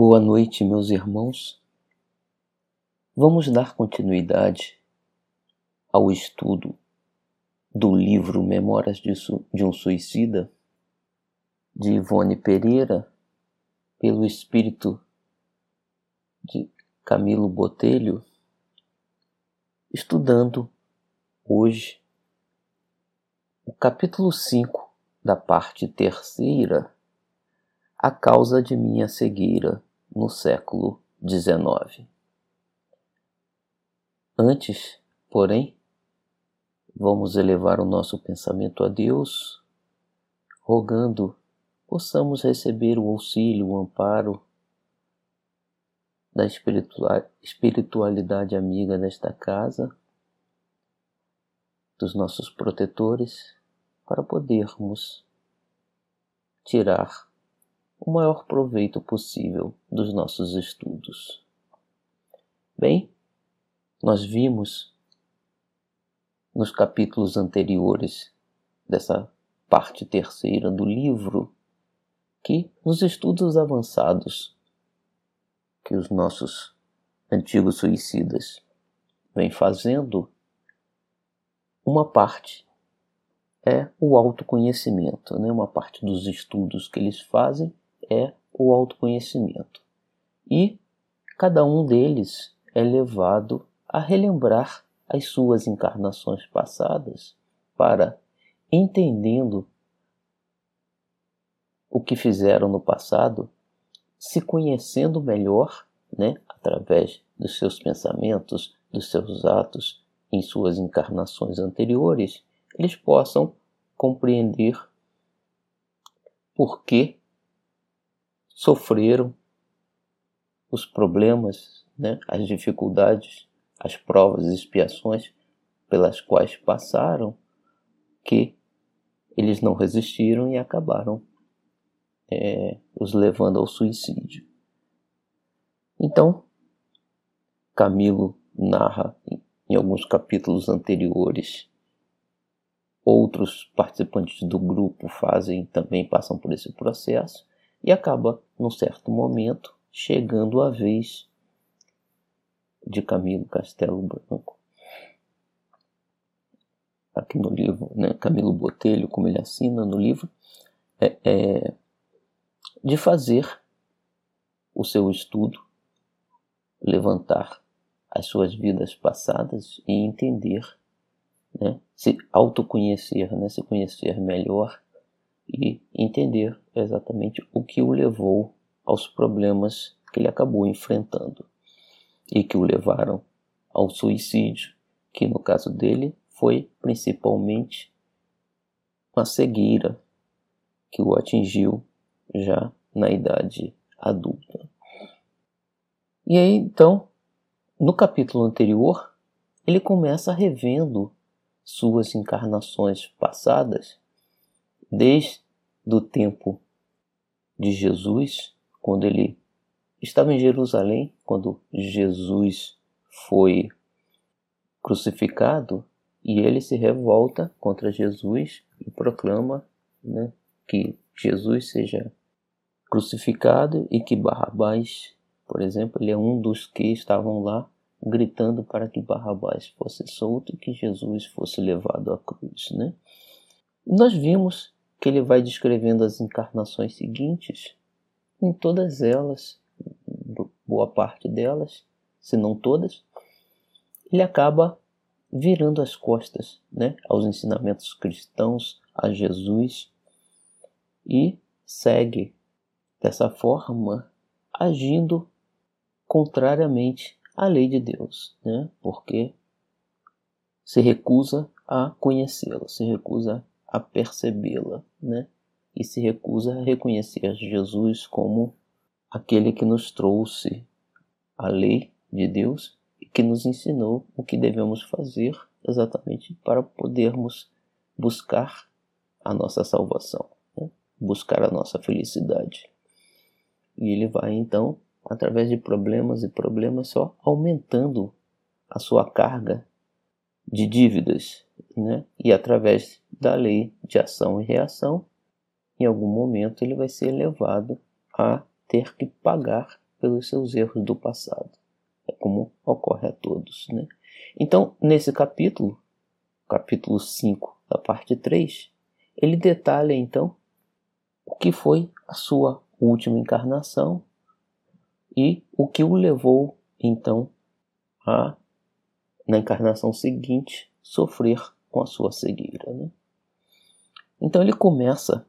Boa noite, meus irmãos. Vamos dar continuidade ao estudo do livro Memórias de um Suicida, de Ivone Pereira, pelo espírito de Camilo Botelho, estudando hoje o capítulo 5 da parte terceira a causa de minha cegueira no século XIX. Antes, porém, vamos elevar o nosso pensamento a Deus, rogando possamos receber o auxílio, o amparo da espiritualidade amiga desta casa, dos nossos protetores, para podermos tirar o maior proveito possível dos nossos estudos. Bem, nós vimos nos capítulos anteriores dessa parte terceira do livro que nos estudos avançados que os nossos antigos suicidas vêm fazendo, uma parte é o autoconhecimento, né? uma parte dos estudos que eles fazem é o autoconhecimento. E cada um deles é levado a relembrar as suas encarnações passadas para, entendendo o que fizeram no passado, se conhecendo melhor, né, através dos seus pensamentos, dos seus atos em suas encarnações anteriores, eles possam compreender por que sofreram os problemas, né, as dificuldades, as provas e expiações pelas quais passaram, que eles não resistiram e acabaram é, os levando ao suicídio. Então, Camilo narra em alguns capítulos anteriores, outros participantes do grupo fazem também passam por esse processo e acaba, num certo momento, chegando a vez de Camilo Castelo Branco. Aqui no livro, né, Camilo Botelho, como ele assina no livro, é, é de fazer o seu estudo, levantar as suas vidas passadas e entender, né, se autoconhecer, né, se conhecer melhor e entender exatamente o que o levou aos problemas que ele acabou enfrentando e que o levaram ao suicídio, que no caso dele foi principalmente uma cegueira que o atingiu já na idade adulta. E aí então, no capítulo anterior, ele começa revendo suas encarnações passadas desde o tempo de Jesus, quando ele estava em Jerusalém, quando Jesus foi crucificado, e ele se revolta contra Jesus e proclama né, que Jesus seja crucificado e que Barrabás, por exemplo, ele é um dos que estavam lá gritando para que Barrabás fosse solto e que Jesus fosse levado à cruz, né? Nós vimos que ele vai descrevendo as encarnações seguintes, em todas elas, boa parte delas, se não todas, ele acaba virando as costas né, aos ensinamentos cristãos, a Jesus, e segue dessa forma, agindo contrariamente à lei de Deus, né, porque se recusa a conhecê-la, se recusa a percebê-la, né? E se recusa a reconhecer Jesus como aquele que nos trouxe a lei de Deus e que nos ensinou o que devemos fazer exatamente para podermos buscar a nossa salvação, né? buscar a nossa felicidade. E ele vai então, através de problemas e problemas, só aumentando a sua carga de dívidas, né? E através da lei de ação e reação, em algum momento ele vai ser levado a ter que pagar pelos seus erros do passado. É como ocorre a todos. Né? Então, nesse capítulo, capítulo 5 da parte 3, ele detalha então o que foi a sua última encarnação e o que o levou então a, na encarnação seguinte, sofrer com a sua cegueira. Né? Então ele começa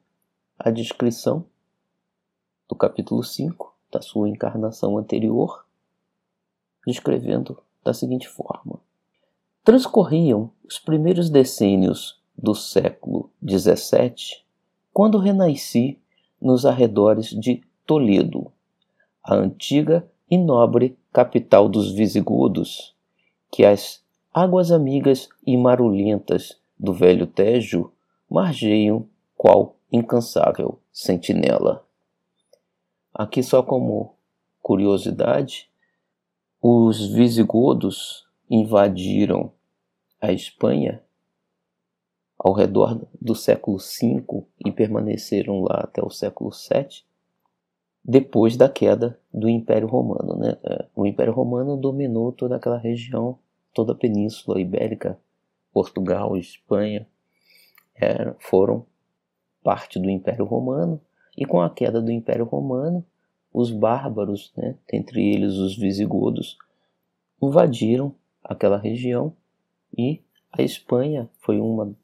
a descrição do capítulo 5 da sua encarnação anterior, descrevendo da seguinte forma: Transcorriam os primeiros decênios do século XVII, quando renasci nos arredores de Toledo, a antiga e nobre capital dos visigodos, que as águas amigas e marulentas do velho Tejo margeiam qual incansável sentinela. Aqui só como curiosidade, os visigodos invadiram a Espanha ao redor do século V e permaneceram lá até o século VII, depois da queda do Império Romano. Né? É, o Império Romano dominou toda aquela região, toda a Península Ibérica, Portugal, Espanha, é, foram parte do Império Romano, e com a queda do Império Romano, os bárbaros, né, entre eles os visigodos, invadiram aquela região e a Espanha foi uma,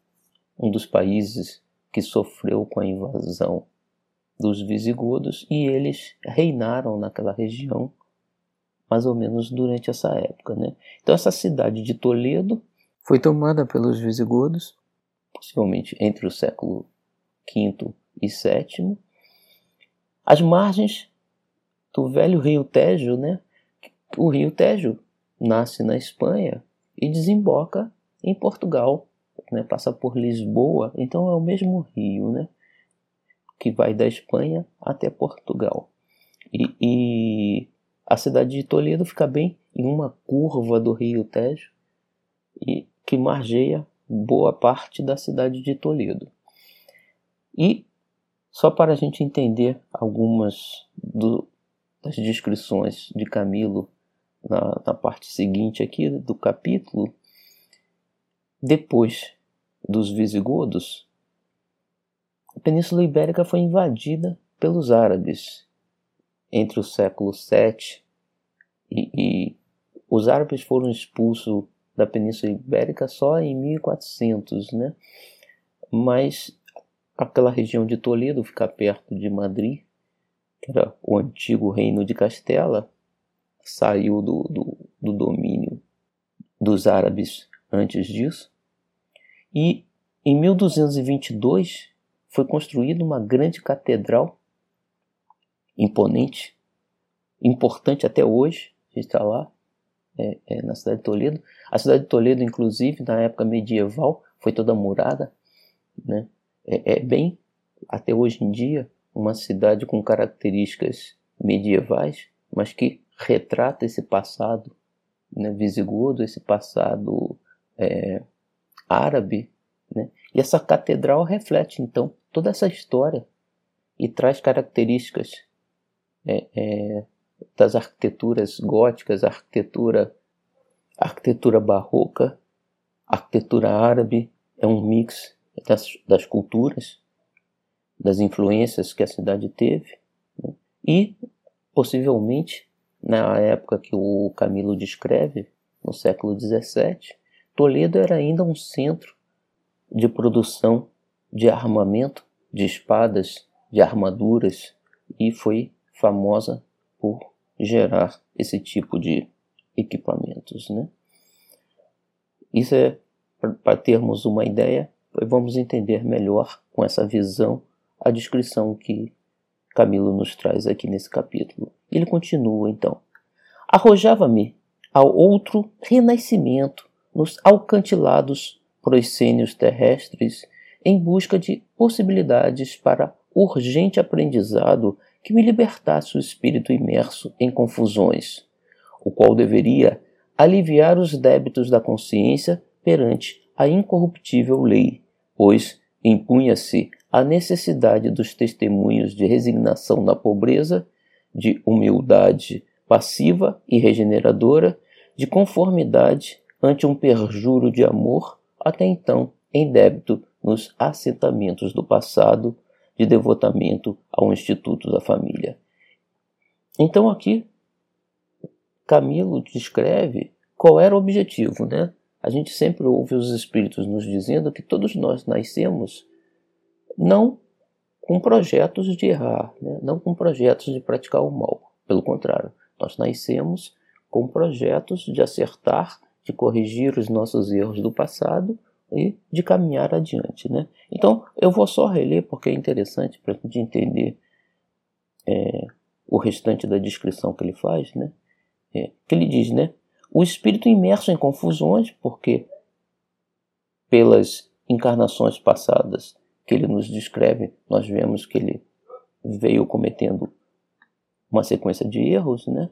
um dos países que sofreu com a invasão dos visigodos e eles reinaram naquela região mais ou menos durante essa época. Né? Então essa cidade de Toledo foi tomada pelos visigodos, possivelmente entre o século V e VII, às margens do velho rio Tejo, né? O rio Tejo nasce na Espanha e desemboca em Portugal, né? Passa por Lisboa, então é o mesmo rio, né? Que vai da Espanha até Portugal. E, e a cidade de Toledo fica bem em uma curva do rio Tejo e que margeia boa parte da cidade de Toledo. E só para a gente entender algumas do, das descrições de Camilo na, na parte seguinte aqui do capítulo, depois dos visigodos, Península Ibérica foi invadida pelos árabes entre o século VII e, e os árabes foram expulsos da Península Ibérica só em 1400, né? Mas aquela região de Toledo fica perto de Madrid, que era o antigo reino de Castela, saiu do, do, do domínio dos árabes antes disso. E em 1222 foi construída uma grande catedral imponente, importante até hoje, a gente está lá, é, é, na cidade de Toledo. A cidade de Toledo, inclusive, na época medieval, foi toda murada, né? é, é bem, até hoje em dia, uma cidade com características medievais, mas que retrata esse passado né, visigodo, esse passado é, árabe. Né? E essa catedral reflete, então, toda essa história e traz características é, é, das arquiteturas góticas, arquitetura, arquitetura barroca, arquitetura árabe, é um mix das, das culturas, das influências que a cidade teve, né? e possivelmente na época que o Camilo descreve, no século XVII, Toledo era ainda um centro de produção de armamento, de espadas, de armaduras e foi famosa por gerar esse tipo de equipamentos, né? Isso é para termos uma ideia vamos entender melhor com essa visão a descrição que Camilo nos traz aqui nesse capítulo. Ele continua então: Arrojava-me ao outro renascimento nos alcantilados proscênios terrestres em busca de possibilidades para urgente aprendizado que me libertasse o espírito imerso em confusões, o qual deveria aliviar os débitos da consciência perante a incorruptível lei pois impunha-se a necessidade dos testemunhos de resignação na pobreza de humildade passiva e regeneradora, de conformidade ante um perjuro de amor, até então em débito nos assentamentos do passado de devotamento ao Instituto da Família. Então aqui Camilo descreve qual era o objetivo, né? A gente sempre ouve os espíritos nos dizendo que todos nós nascemos não com projetos de errar, né? não com projetos de praticar o mal. Pelo contrário, nós nascemos com projetos de acertar, de corrigir os nossos erros do passado e de caminhar adiante. Né? Então, eu vou só reler porque é interessante para a gente entender é, o restante da descrição que ele faz. Né? É, que ele diz, né? O espírito imerso em confusões, porque pelas encarnações passadas que ele nos descreve, nós vemos que ele veio cometendo uma sequência de erros, né?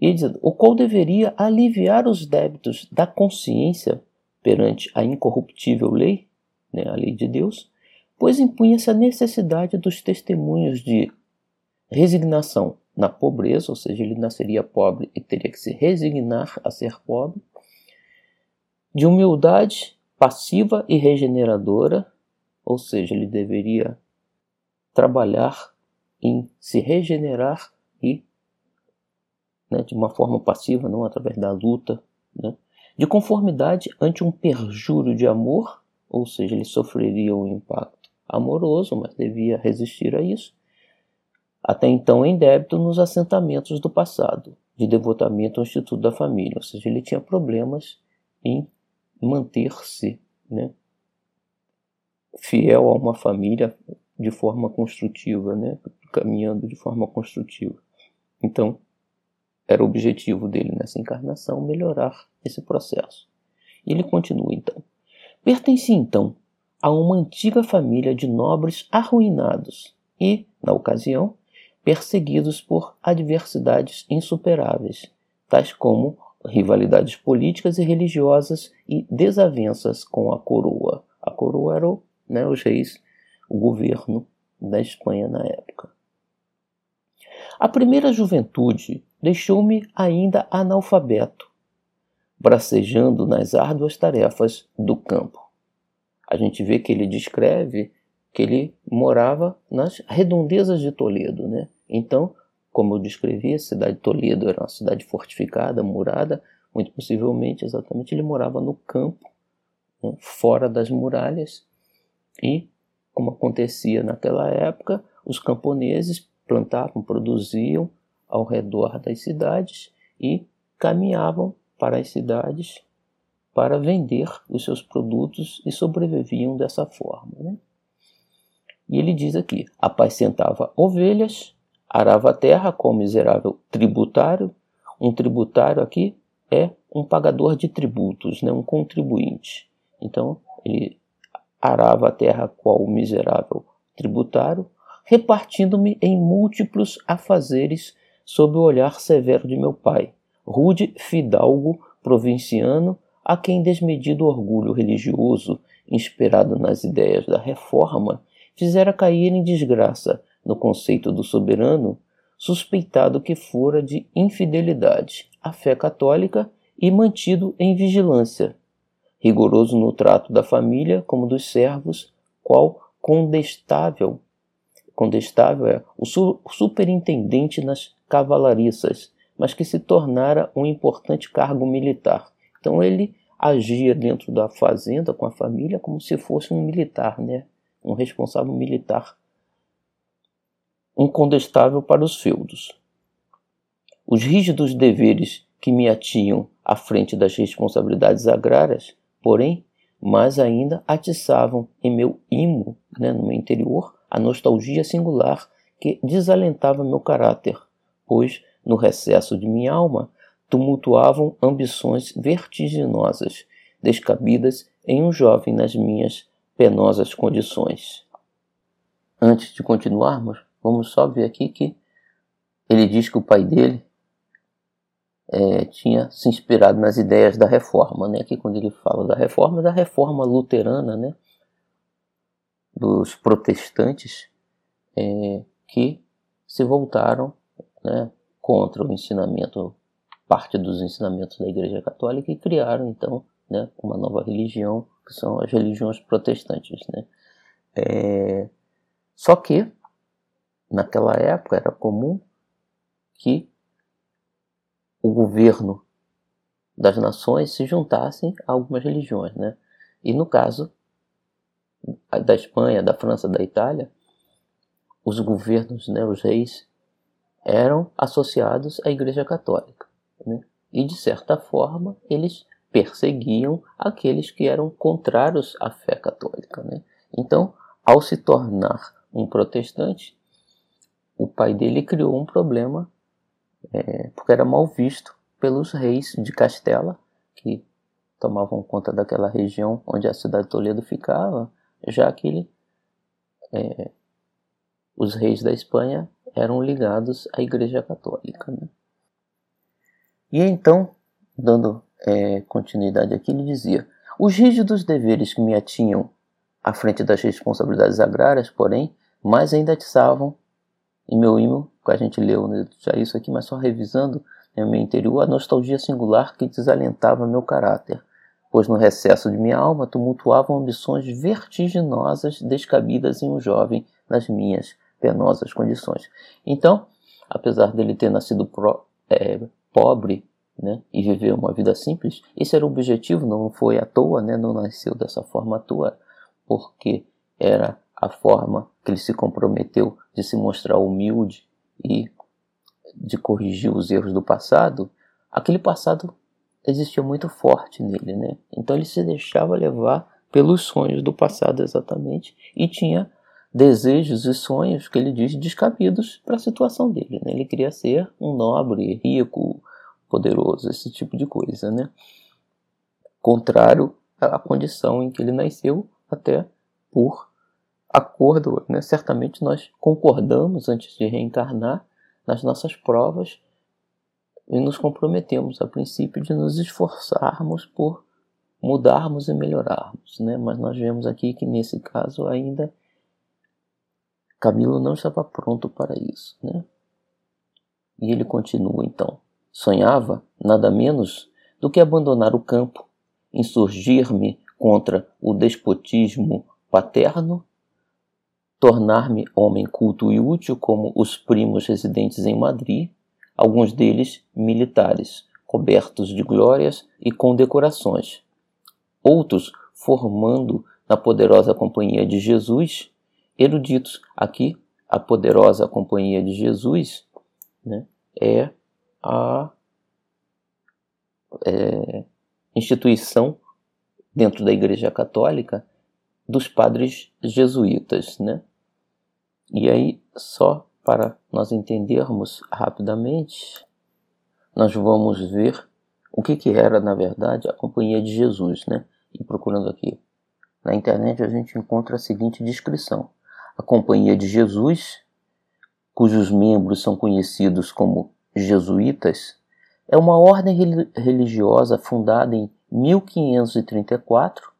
E diz, o qual deveria aliviar os débitos da consciência perante a incorruptível lei, né, a lei de Deus, pois impunha-se a necessidade dos testemunhos de resignação na pobreza, ou seja, ele nasceria pobre e teria que se resignar a ser pobre, de humildade passiva e regeneradora, ou seja, ele deveria trabalhar em se regenerar e né, de uma forma passiva, não através da luta, né, de conformidade ante um perjúrio de amor, ou seja, ele sofreria um impacto amoroso, mas devia resistir a isso, até então em débito nos assentamentos do passado, de devotamento ao Instituto da Família, ou seja, ele tinha problemas em manter-se né, fiel a uma família de forma construtiva, né, caminhando de forma construtiva. Então, era o objetivo dele nessa encarnação melhorar esse processo. E ele continua então. Pertencia então a uma antiga família de nobres arruinados e, na ocasião, perseguidos por adversidades insuperáveis, tais como rivalidades políticas e religiosas e desavenças com a coroa. A coroa era né, os reis, o governo da Espanha na época. A primeira juventude deixou-me ainda analfabeto, bracejando nas árduas tarefas do campo. A gente vê que ele descreve que ele morava nas redondezas de Toledo, né? Então, como eu descrevi, a cidade de Toledo era uma cidade fortificada, murada, muito possivelmente, exatamente, ele morava no campo, né, fora das muralhas, e, como acontecia naquela época, os camponeses plantavam, produziam ao redor das cidades e caminhavam para as cidades para vender os seus produtos e sobreviviam dessa forma. Né? E ele diz aqui: apacentava ovelhas, arava a terra com miserável tributário. Um tributário aqui é um pagador de tributos, né? um contribuinte. Então, ele arava a terra qual miserável tributário, repartindo-me em múltiplos afazeres sob o olhar severo de meu pai, rude fidalgo provinciano, a quem desmedido orgulho religioso, inspirado nas ideias da reforma, fizera cair em desgraça no conceito do soberano, suspeitado que fora de infidelidade à fé católica e mantido em vigilância, rigoroso no trato da família como dos servos, qual condestável, condestável é o superintendente nas cavalariças, mas que se tornara um importante cargo militar. Então ele agia dentro da fazenda com a família como se fosse um militar, né? um responsável militar incontestável para os feudos. Os rígidos deveres que me atinham à frente das responsabilidades agrárias, porém, mais ainda atiçavam em meu imo, né, no meu interior, a nostalgia singular que desalentava meu caráter, pois, no recesso de minha alma, tumultuavam ambições vertiginosas, descabidas em um jovem nas minhas penosas condições. Antes de continuarmos, vamos só ver aqui que ele diz que o pai dele é, tinha se inspirado nas ideias da reforma, né? Aqui quando ele fala da reforma, da reforma luterana, né? Dos protestantes, é, que se voltaram né, contra o ensinamento, parte dos ensinamentos da Igreja Católica e criaram então né, uma nova religião, que são as religiões protestantes. Né. É, só que, naquela época, era comum que o governo das nações se juntassem a algumas religiões. Né. E no caso da Espanha, da França, da Itália, os governos, né, os reis, eram associados à Igreja Católica. Né? E, de certa forma, eles perseguiam aqueles que eram contrários à fé católica. Né? Então, ao se tornar um protestante, o pai dele criou um problema é, porque era mal visto pelos reis de Castela, que tomavam conta daquela região onde a cidade de Toledo ficava, já que é, os reis da Espanha eram ligados à Igreja Católica. Né? E então, dando é, continuidade aqui, ele dizia: Os rígidos deveres que me atinham à frente das responsabilidades agrárias, porém, mais ainda atiçavam em meu hino, que a gente leu né, já isso aqui, mas só revisando em né, meu interior, a nostalgia singular que desalentava meu caráter, pois no recesso de minha alma tumultuavam ambições vertiginosas descabidas em um jovem nas minhas penosas condições. Então, apesar dele ter nascido pro, é, pobre né, e viver uma vida simples, esse era o objetivo, não foi à toa, né, não nasceu dessa forma à toa, porque era a forma que ele se comprometeu de se mostrar humilde e de corrigir os erros do passado, aquele passado existia muito forte nele, né? Então ele se deixava levar pelos sonhos do passado exatamente e tinha desejos e sonhos que ele diz descabidos para a situação dele. Né? Ele queria ser um nobre, rico, poderoso, esse tipo de coisa, né? Contrário à condição em que ele nasceu, até por acordo, né? Certamente nós concordamos antes de reencarnar nas nossas provas e nos comprometemos a princípio de nos esforçarmos por mudarmos e melhorarmos, né? Mas nós vemos aqui que nesse caso ainda Camilo não estava pronto para isso, né? E ele continua então. Sonhava nada menos do que abandonar o campo, insurgir-me contra o despotismo paterno, tornar-me homem culto e útil como os primos residentes em Madrid, alguns deles militares, cobertos de glórias e condecorações. Outros formando na poderosa companhia de Jesus eruditos. Aqui, a poderosa companhia de Jesus né, é a é, instituição dentro da Igreja Católica dos padres jesuítas. Né? E aí, só para nós entendermos rapidamente, nós vamos ver o que, que era, na verdade, a Companhia de Jesus. Né? E procurando aqui na internet, a gente encontra a seguinte descrição: a Companhia de Jesus, cujos membros são conhecidos como jesuítas, é uma ordem religiosa fundada em 1534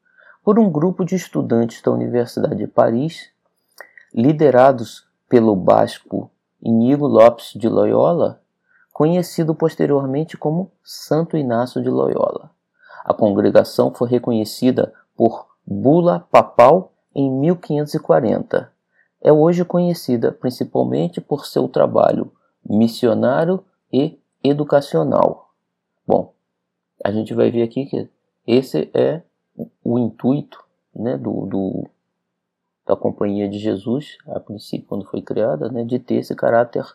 por um grupo de estudantes da Universidade de Paris, liderados pelo basco Inigo Lopes de Loyola, conhecido posteriormente como Santo Inácio de Loyola. A congregação foi reconhecida por bula papal em 1540 é hoje conhecida principalmente por seu trabalho missionário e educacional. Bom, a gente vai ver aqui que esse é o intuito né, do, do, da Companhia de Jesus, a princípio, quando foi criada, né, de ter esse caráter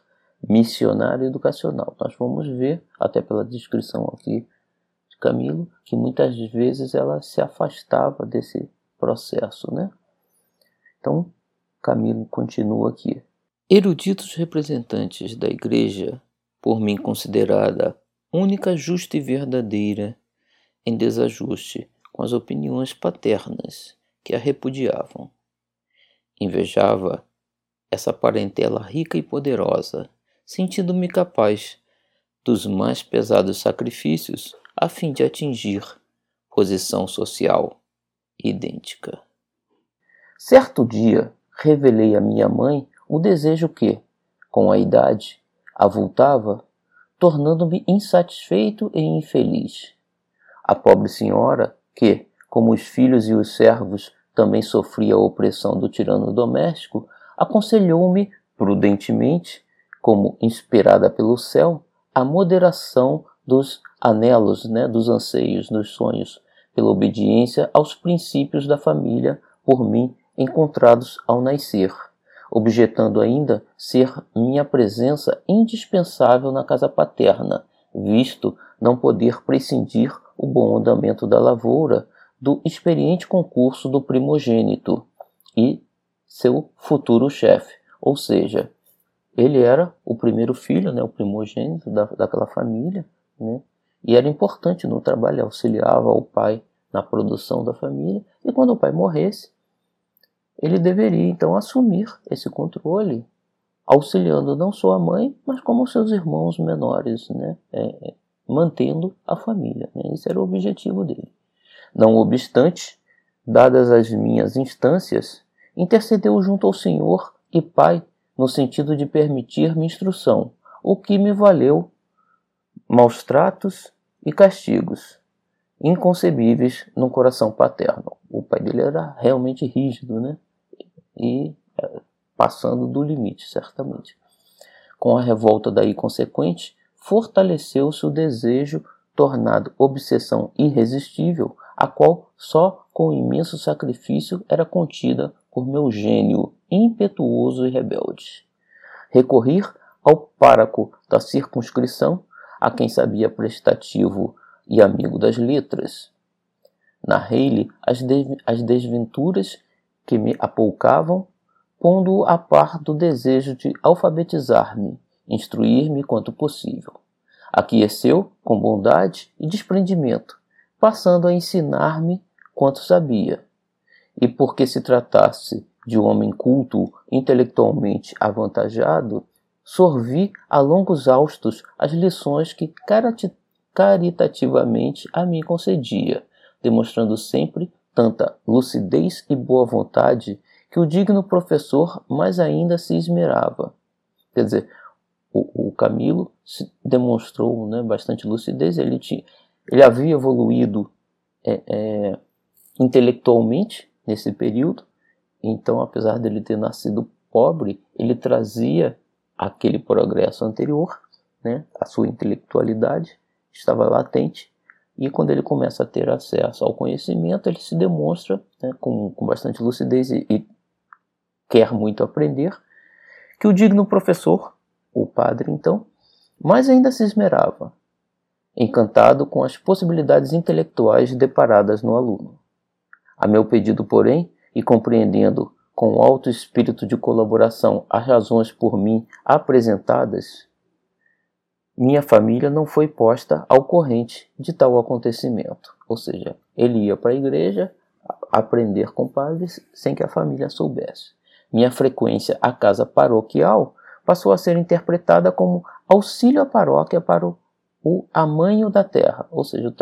missionário educacional. Nós vamos ver, até pela descrição aqui de Camilo, que muitas vezes ela se afastava desse processo. Né? Então, Camilo continua aqui. Eruditos representantes da Igreja, por mim considerada única, justa e verdadeira, em desajuste com as opiniões paternas que a repudiavam. Invejava essa parentela rica e poderosa, sentindo-me capaz dos mais pesados sacrifícios a fim de atingir posição social idêntica. Certo dia, revelei a minha mãe o desejo que, com a idade, avultava, tornando-me insatisfeito e infeliz. A pobre senhora, que, como os filhos e os servos, também sofria a opressão do tirano doméstico, aconselhou-me prudentemente, como inspirada pelo céu, a moderação dos anelos, né, dos anseios, dos sonhos, pela obediência aos princípios da família por mim encontrados ao nascer, objetando ainda ser minha presença indispensável na casa paterna, visto não poder prescindir o bom andamento da lavoura do experiente concurso do primogênito e seu futuro chefe, ou seja, ele era o primeiro filho, né, o primogênito da, daquela família, né, e era importante no trabalho, auxiliava o pai na produção da família, e quando o pai morresse, ele deveria então assumir esse controle, auxiliando não só a mãe, mas como seus irmãos menores, né, é, é, mantendo a família. Né, esse era o objetivo dele. Não obstante, dadas as minhas instâncias, intercedeu junto ao Senhor e Pai no sentido de permitir-me instrução, o que me valeu maus tratos e castigos inconcebíveis no coração paterno. O pai dele era realmente rígido, né? E é, passando do limite, certamente. Com a revolta daí consequente, fortaleceu-se o desejo, tornado obsessão irresistível, a qual só com imenso sacrifício era contida por meu gênio impetuoso e rebelde. Recorri ao páraco da circunscrição, a quem sabia prestativo e amigo das letras. Narrei-lhe as, de as desventuras que me apoucavam, pondo-o a par do desejo de alfabetizar-me, instruir-me quanto possível. Aqueceu com bondade e desprendimento, passando a ensinar-me quanto sabia. E porque se tratasse de um homem culto, intelectualmente avantajado, sorvi a longos austos as lições que caritativamente a mim concedia, demonstrando sempre tanta lucidez e boa vontade que o digno professor mais ainda se esmerava. Quer dizer, o, o Camilo demonstrou né, bastante lucidez, ele, tinha, ele havia evoluído é, é, intelectualmente nesse período, então, apesar dele ter nascido pobre, ele trazia aquele progresso anterior, né, a sua intelectualidade, estava latente, e quando ele começa a ter acesso ao conhecimento, ele se demonstra né, com, com bastante lucidez e, e quer muito aprender, que o digno professor, o padre então, mais ainda se esmerava, encantado com as possibilidades intelectuais deparadas no aluno. A meu pedido, porém, e compreendendo com alto espírito de colaboração as razões por mim apresentadas, minha família não foi posta ao corrente de tal acontecimento. Ou seja, ele ia para a igreja aprender com padres sem que a família soubesse. Minha frequência à casa paroquial passou a ser interpretada como auxílio à paróquia para o, o amanho da terra, ou seja,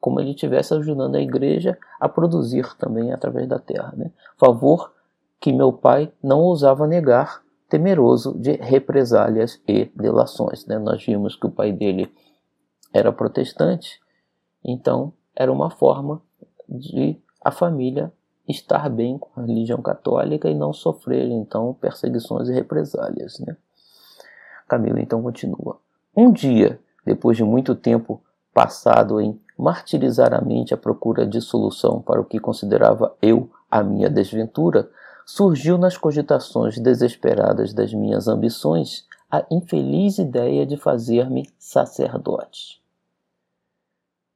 como ele estivesse ajudando a igreja a produzir também através da terra. Né? Favor que meu pai não ousava negar temeroso de represálias e delações. Né? Nós vimos que o pai dele era protestante, então era uma forma de a família estar bem com a religião católica e não sofrer então perseguições e represálias. Né? Camilo então continua. Um dia, depois de muito tempo passado em martirizar a mente à procura de solução para o que considerava eu a minha desventura, surgiu nas cogitações desesperadas das minhas ambições a infeliz ideia de fazer-me sacerdote.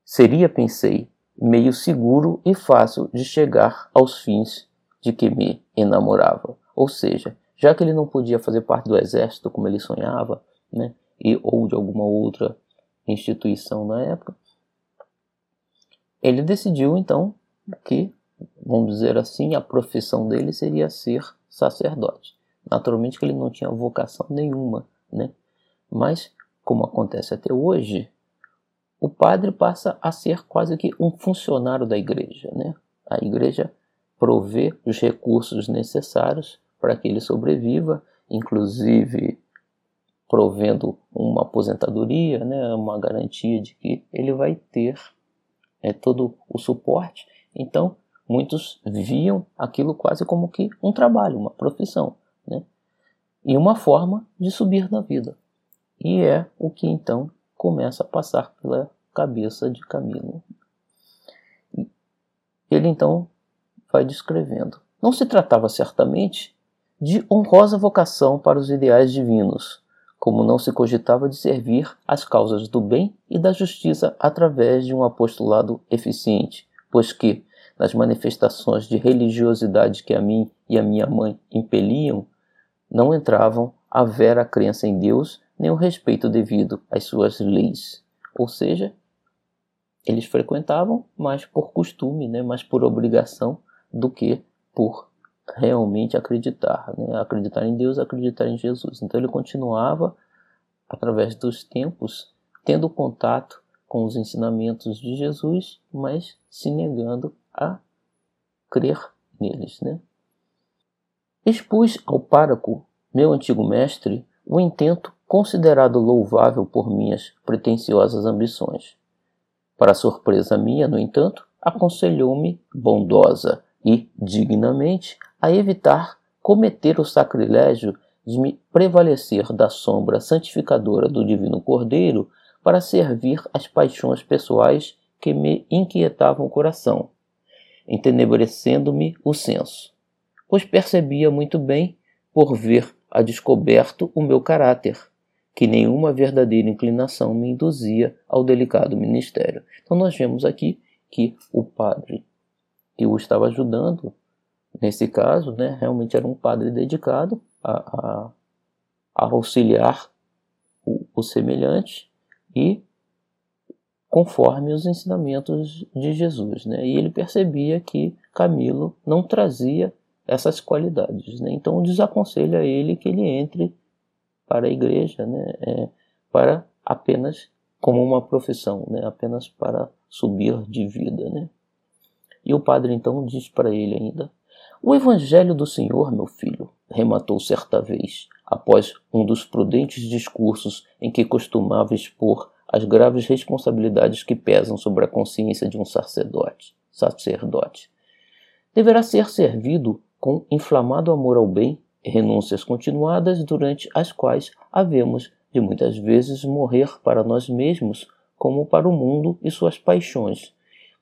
Seria, pensei, meio seguro e fácil de chegar aos fins de que me enamorava. Ou seja, já que ele não podia fazer parte do exército como ele sonhava, né, e, ou de alguma outra instituição na época, ele decidiu então que vamos dizer assim, a profissão dele seria ser sacerdote. Naturalmente que ele não tinha vocação nenhuma, né? Mas, como acontece até hoje, o padre passa a ser quase que um funcionário da igreja, né? A igreja provê os recursos necessários para que ele sobreviva, inclusive provendo uma aposentadoria, né, uma garantia de que ele vai ter é, todo o suporte. Então, muitos viam aquilo quase como que um trabalho, uma profissão, né, e uma forma de subir na vida. E é o que então começa a passar pela cabeça de Camilo. Ele então vai descrevendo. Não se tratava certamente de honrosa vocação para os ideais divinos, como não se cogitava de servir às causas do bem e da justiça através de um apostolado eficiente, pois que, nas manifestações de religiosidade que a mim e a minha mãe impeliam, não entravam a vera crença em Deus nem o respeito devido às suas leis. Ou seja, eles frequentavam mais por costume, né, mais por obrigação do que por realmente acreditar, né, acreditar em Deus, acreditar em Jesus. Então ele continuava através dos tempos tendo contato com os ensinamentos de Jesus, mas se negando a crer neles, né? Expus ao pároco, meu antigo mestre, o intento considerado louvável por minhas pretensiosas ambições. Para surpresa minha, no entanto, aconselhou-me bondosa e dignamente a evitar cometer o sacrilégio de me prevalecer da sombra santificadora do Divino Cordeiro para servir às paixões pessoais que me inquietavam o coração, entenebrecendo-me o senso pois percebia muito bem, por ver a descoberto o meu caráter, que nenhuma verdadeira inclinação me induzia ao delicado ministério. Então nós vemos aqui que o padre que o estava ajudando, nesse caso, né, realmente era um padre dedicado a, a, a auxiliar o, o semelhante e conforme os ensinamentos de Jesus. Né? E ele percebia que Camilo não trazia essas qualidades. Né? Então desaconselha ele que ele entre para a igreja, né? É, para apenas como uma profissão, né? apenas para subir de vida. Né? E o padre então diz para ele ainda: O Evangelho do Senhor, meu filho, rematou certa vez, após um dos prudentes discursos em que costumava expor as graves responsabilidades que pesam sobre a consciência de um sacerdote, sacerdote. Deverá ser servido com inflamado amor ao bem, renúncias continuadas durante as quais havemos de muitas vezes morrer para nós mesmos como para o mundo e suas paixões,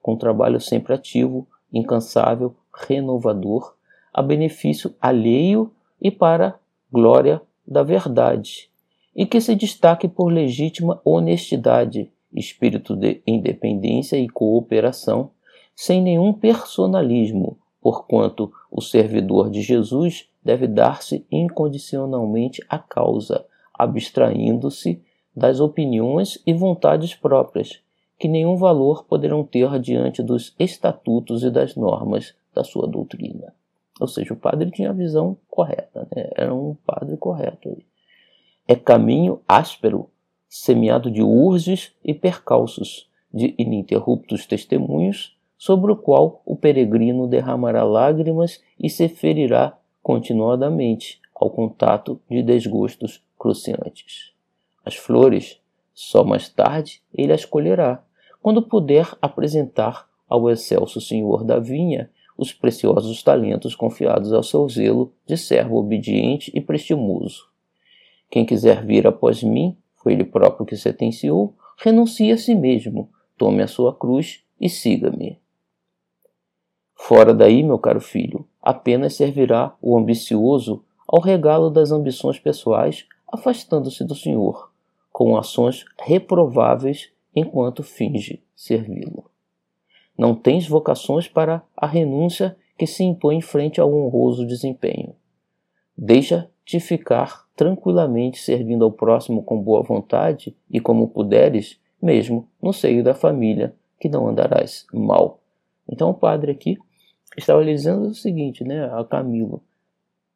com trabalho sempre ativo, incansável, renovador, a benefício alheio e para glória da verdade, e que se destaque por legítima honestidade, espírito de independência e cooperação, sem nenhum personalismo, porquanto o servidor de Jesus deve dar-se incondicionalmente à causa, abstraindo-se das opiniões e vontades próprias, que nenhum valor poderão ter diante dos estatutos e das normas da sua doutrina. Ou seja, o padre tinha a visão correta, né? era um padre correto. É caminho áspero, semeado de urges e percalços, de ininterruptos testemunhos sobre o qual o peregrino derramará lágrimas e se ferirá continuadamente ao contato de desgostos cruciantes. As flores, só mais tarde ele as colherá, quando puder apresentar ao excelso senhor da vinha os preciosos talentos confiados ao seu zelo de servo obediente e prestimoso. Quem quiser vir após mim, foi ele próprio que sentenciou, renuncie a si mesmo, tome a sua cruz e siga-me. Fora daí, meu caro filho, apenas servirá o ambicioso ao regalo das ambições pessoais, afastando-se do Senhor, com ações reprováveis enquanto finge servi-lo. Não tens vocações para a renúncia que se impõe frente ao honroso desempenho. Deixa-te ficar tranquilamente servindo ao próximo com boa vontade e como puderes, mesmo no seio da família, que não andarás mal então o padre aqui estava lhe dizendo o seguinte, né, a Camilo.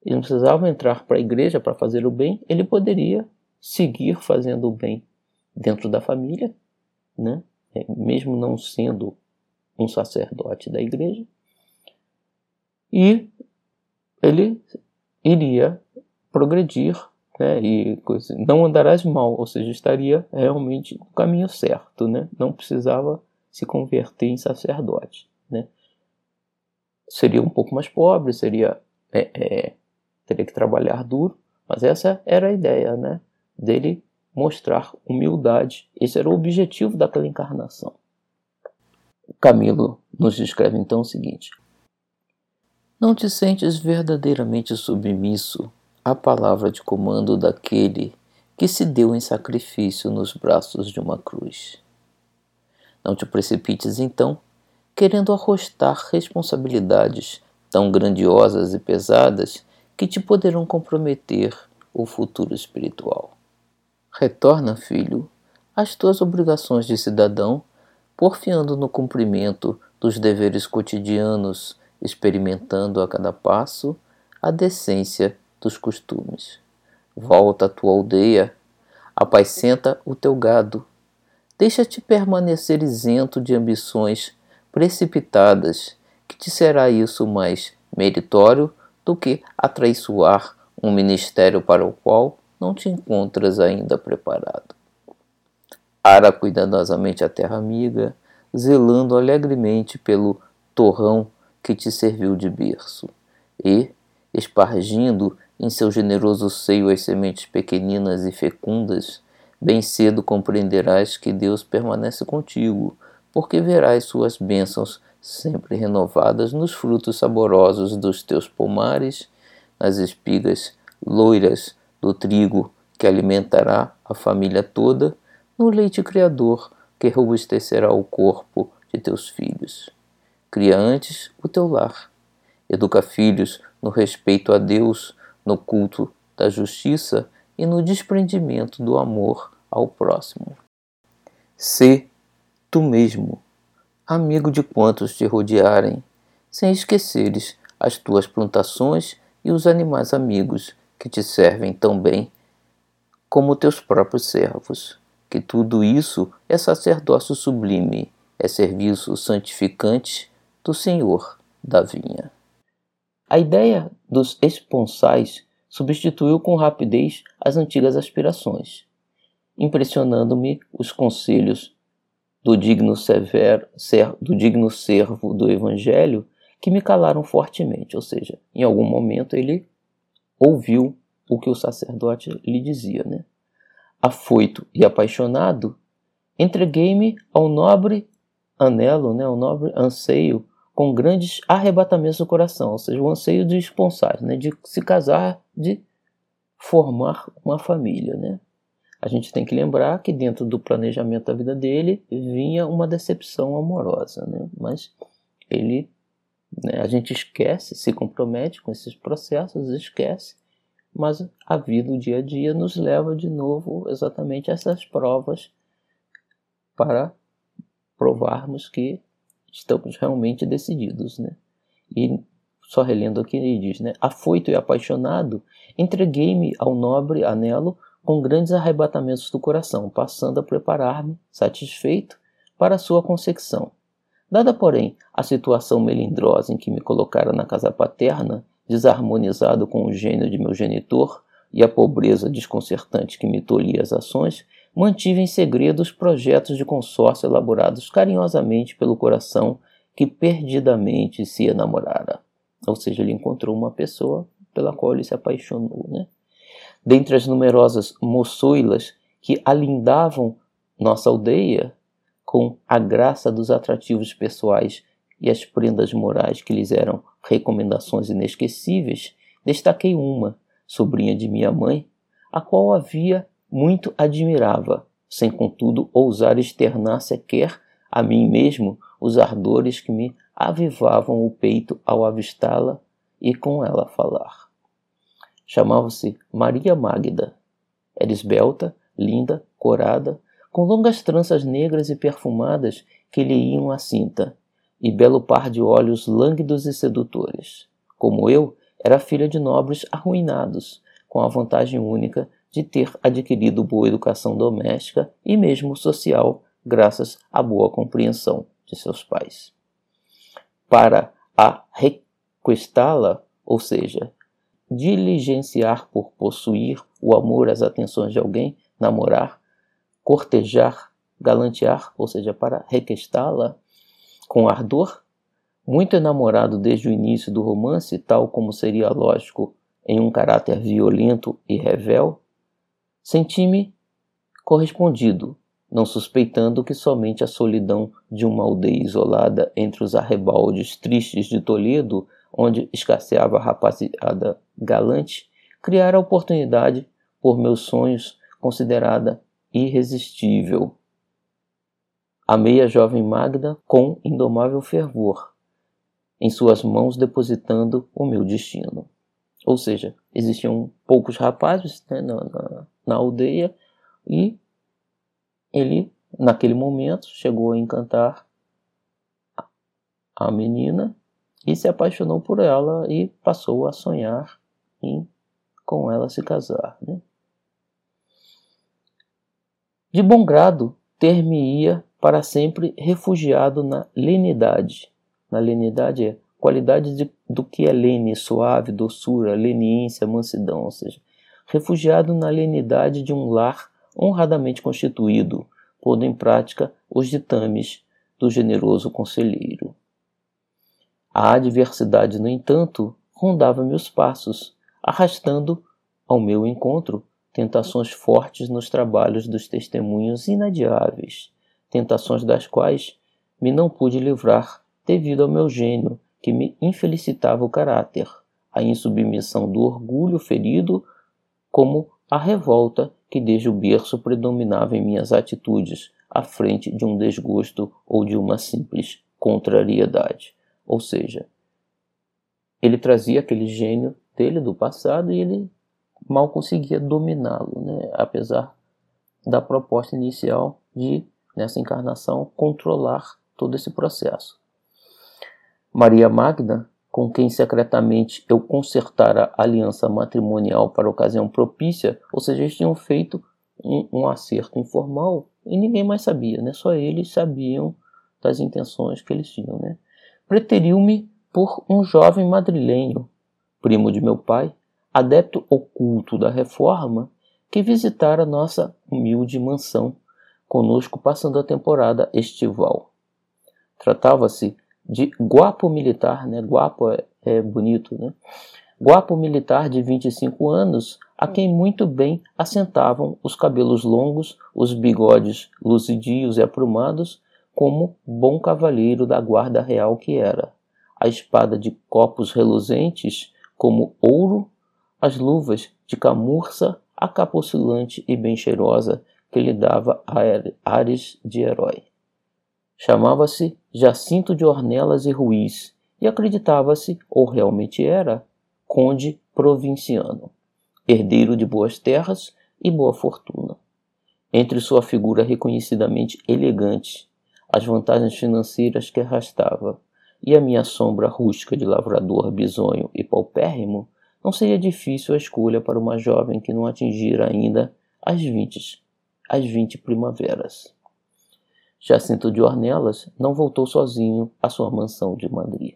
Ele não precisava entrar para a igreja para fazer o bem, ele poderia seguir fazendo o bem dentro da família, né, mesmo não sendo um sacerdote da igreja. E ele iria progredir né? E não andarás mal, ou seja, estaria realmente no caminho certo, né? Não precisava se converter em sacerdote, né? Seria um pouco mais pobre, seria é, é, teria que trabalhar duro, mas essa era a ideia, né? Dele mostrar humildade. Esse era o objetivo daquela encarnação. Camilo nos descreve então o seguinte: Não te sentes verdadeiramente submisso à palavra de comando daquele que se deu em sacrifício nos braços de uma cruz. Não te precipites então, querendo arrostar responsabilidades tão grandiosas e pesadas que te poderão comprometer o futuro espiritual. Retorna, filho, às tuas obrigações de cidadão porfiando no cumprimento dos deveres cotidianos, experimentando a cada passo a decência dos costumes. Volta à tua aldeia, apacenta o teu gado, deixa-te permanecer isento de ambições precipitadas, que te será isso mais meritório do que atraiçoar um ministério para o qual não te encontras ainda preparado. Ara cuidadosamente a terra amiga, zelando alegremente pelo torrão que te serviu de berço, e, espargindo em seu generoso seio as sementes pequeninas e fecundas, bem cedo compreenderás que Deus permanece contigo, porque verás suas bênçãos sempre renovadas nos frutos saborosos dos teus pomares, nas espigas loiras do trigo que alimentará a família toda no leite criador que robustecerá o corpo de teus filhos. Cria antes o teu lar. Educa filhos no respeito a Deus, no culto da justiça e no desprendimento do amor ao próximo. Sê tu mesmo, amigo de quantos te rodearem, sem esqueceres as tuas plantações e os animais amigos que te servem tão bem como teus próprios servos que tudo isso é sacerdócio sublime, é serviço santificante do Senhor da vinha. A ideia dos esponsais substituiu com rapidez as antigas aspirações, impressionando-me os conselhos do digno, ser, do digno servo do Evangelho que me calaram fortemente, ou seja, em algum momento ele ouviu o que o sacerdote lhe dizia, né? Afoito e apaixonado, entreguei-me ao nobre anelo, né, ao nobre anseio, com grandes arrebatamentos do coração, ou seja, o anseio de esponsar, né, de se casar, de formar uma família. Né? A gente tem que lembrar que dentro do planejamento da vida dele vinha uma decepção amorosa, né? mas ele, né, a gente esquece, se compromete com esses processos, esquece mas a vida, o dia a dia, nos leva de novo exatamente a essas provas para provarmos que estamos realmente decididos, né? E só relendo aqui ele diz, né? Afoito e apaixonado, entreguei-me ao nobre anelo com grandes arrebatamentos do coração, passando a preparar-me, satisfeito, para a sua concepção. Dada, porém, a situação melindrosa em que me colocara na casa paterna, desarmonizado com o gênio de meu genitor e a pobreza desconcertante que me tolhia as ações, mantive em segredo os projetos de consórcio elaborados carinhosamente pelo coração que perdidamente se enamorara. Ou seja, ele encontrou uma pessoa pela qual ele se apaixonou. Né? Dentre as numerosas moçoilas que alindavam nossa aldeia, com a graça dos atrativos pessoais e as prendas morais que lhes eram recomendações inesquecíveis, destaquei uma, sobrinha de minha mãe, a qual havia muito admirava, sem contudo ousar externar sequer a mim mesmo os ardores que me avivavam o peito ao avistá-la e com ela falar. Chamava-se Maria Magda. Era esbelta, linda, corada, com longas tranças negras e perfumadas que lhe iam à cinta, e belo par de olhos lânguidos e sedutores. Como eu, era filha de nobres arruinados, com a vantagem única de ter adquirido boa educação doméstica e mesmo social, graças à boa compreensão de seus pais. Para a requestá-la, ou seja, diligenciar por possuir o amor, as atenções de alguém, namorar, cortejar, galantear, ou seja, para requestá-la com ardor, muito enamorado desde o início do romance, tal como seria lógico em um caráter violento e revel, senti-me correspondido, não suspeitando que somente a solidão de uma aldeia isolada entre os arrebaldes tristes de Toledo, onde escasseava a rapaziada galante, criara a oportunidade, por meus sonhos, considerada irresistível. Amei a jovem Magda com indomável fervor, em suas mãos depositando o meu destino. Ou seja, existiam poucos rapazes né, na, na, na aldeia e ele, naquele momento, chegou a encantar a menina e se apaixonou por ela e passou a sonhar em com ela se casar. Né? De bom grado, ter-me-ia para sempre refugiado na lenidade. Na lenidade é qualidade de, do que é lene, suave, doçura, leniência, mansidão, ou seja, refugiado na lenidade de um lar honradamente constituído, pondo em prática os ditames do generoso conselheiro. A adversidade, no entanto, rondava meus passos, arrastando ao meu encontro tentações fortes nos trabalhos dos testemunhos inadiáveis, tentações das quais me não pude livrar devido ao meu gênio, que me infelicitava o caráter, a insubmissão do orgulho ferido, como a revolta que desde o berço predominava em minhas atitudes, à frente de um desgosto ou de uma simples contrariedade. Ou seja, ele trazia aquele gênio dele do passado e ele mal conseguia dominá-lo, né? apesar da proposta inicial de, nessa encarnação, controlar todo esse processo. Maria Magda com quem secretamente eu consertara aliança matrimonial para ocasião propícia, ou seja, eles tinham feito um, um acerto informal e ninguém mais sabia, né? Só eles sabiam das intenções que eles tinham, né? Preteriu-me por um jovem madrilenho, primo de meu pai, adepto oculto da reforma, que visitara nossa humilde mansão, conosco passando a temporada estival. Tratava-se de guapo militar, né? Guapo é, é bonito, né? Guapo militar de 25 anos, a quem muito bem assentavam os cabelos longos, os bigodes luzidios e aprumados, como bom cavalheiro da guarda real que era. A espada de copos reluzentes, como ouro, as luvas de camurça, a capa oscilante e bem cheirosa, que lhe dava ares de herói. Chamava-se Jacinto de Ornelas e Ruiz e acreditava-se, ou realmente era, conde provinciano, herdeiro de boas terras e boa fortuna. Entre sua figura reconhecidamente elegante, as vantagens financeiras que arrastava e a minha sombra rústica de lavrador bisonho e paupérrimo, não seria difícil a escolha para uma jovem que não atingira ainda as vinte, as vinte primaveras. Jacinto de Ornelas não voltou sozinho à sua mansão de Madrid.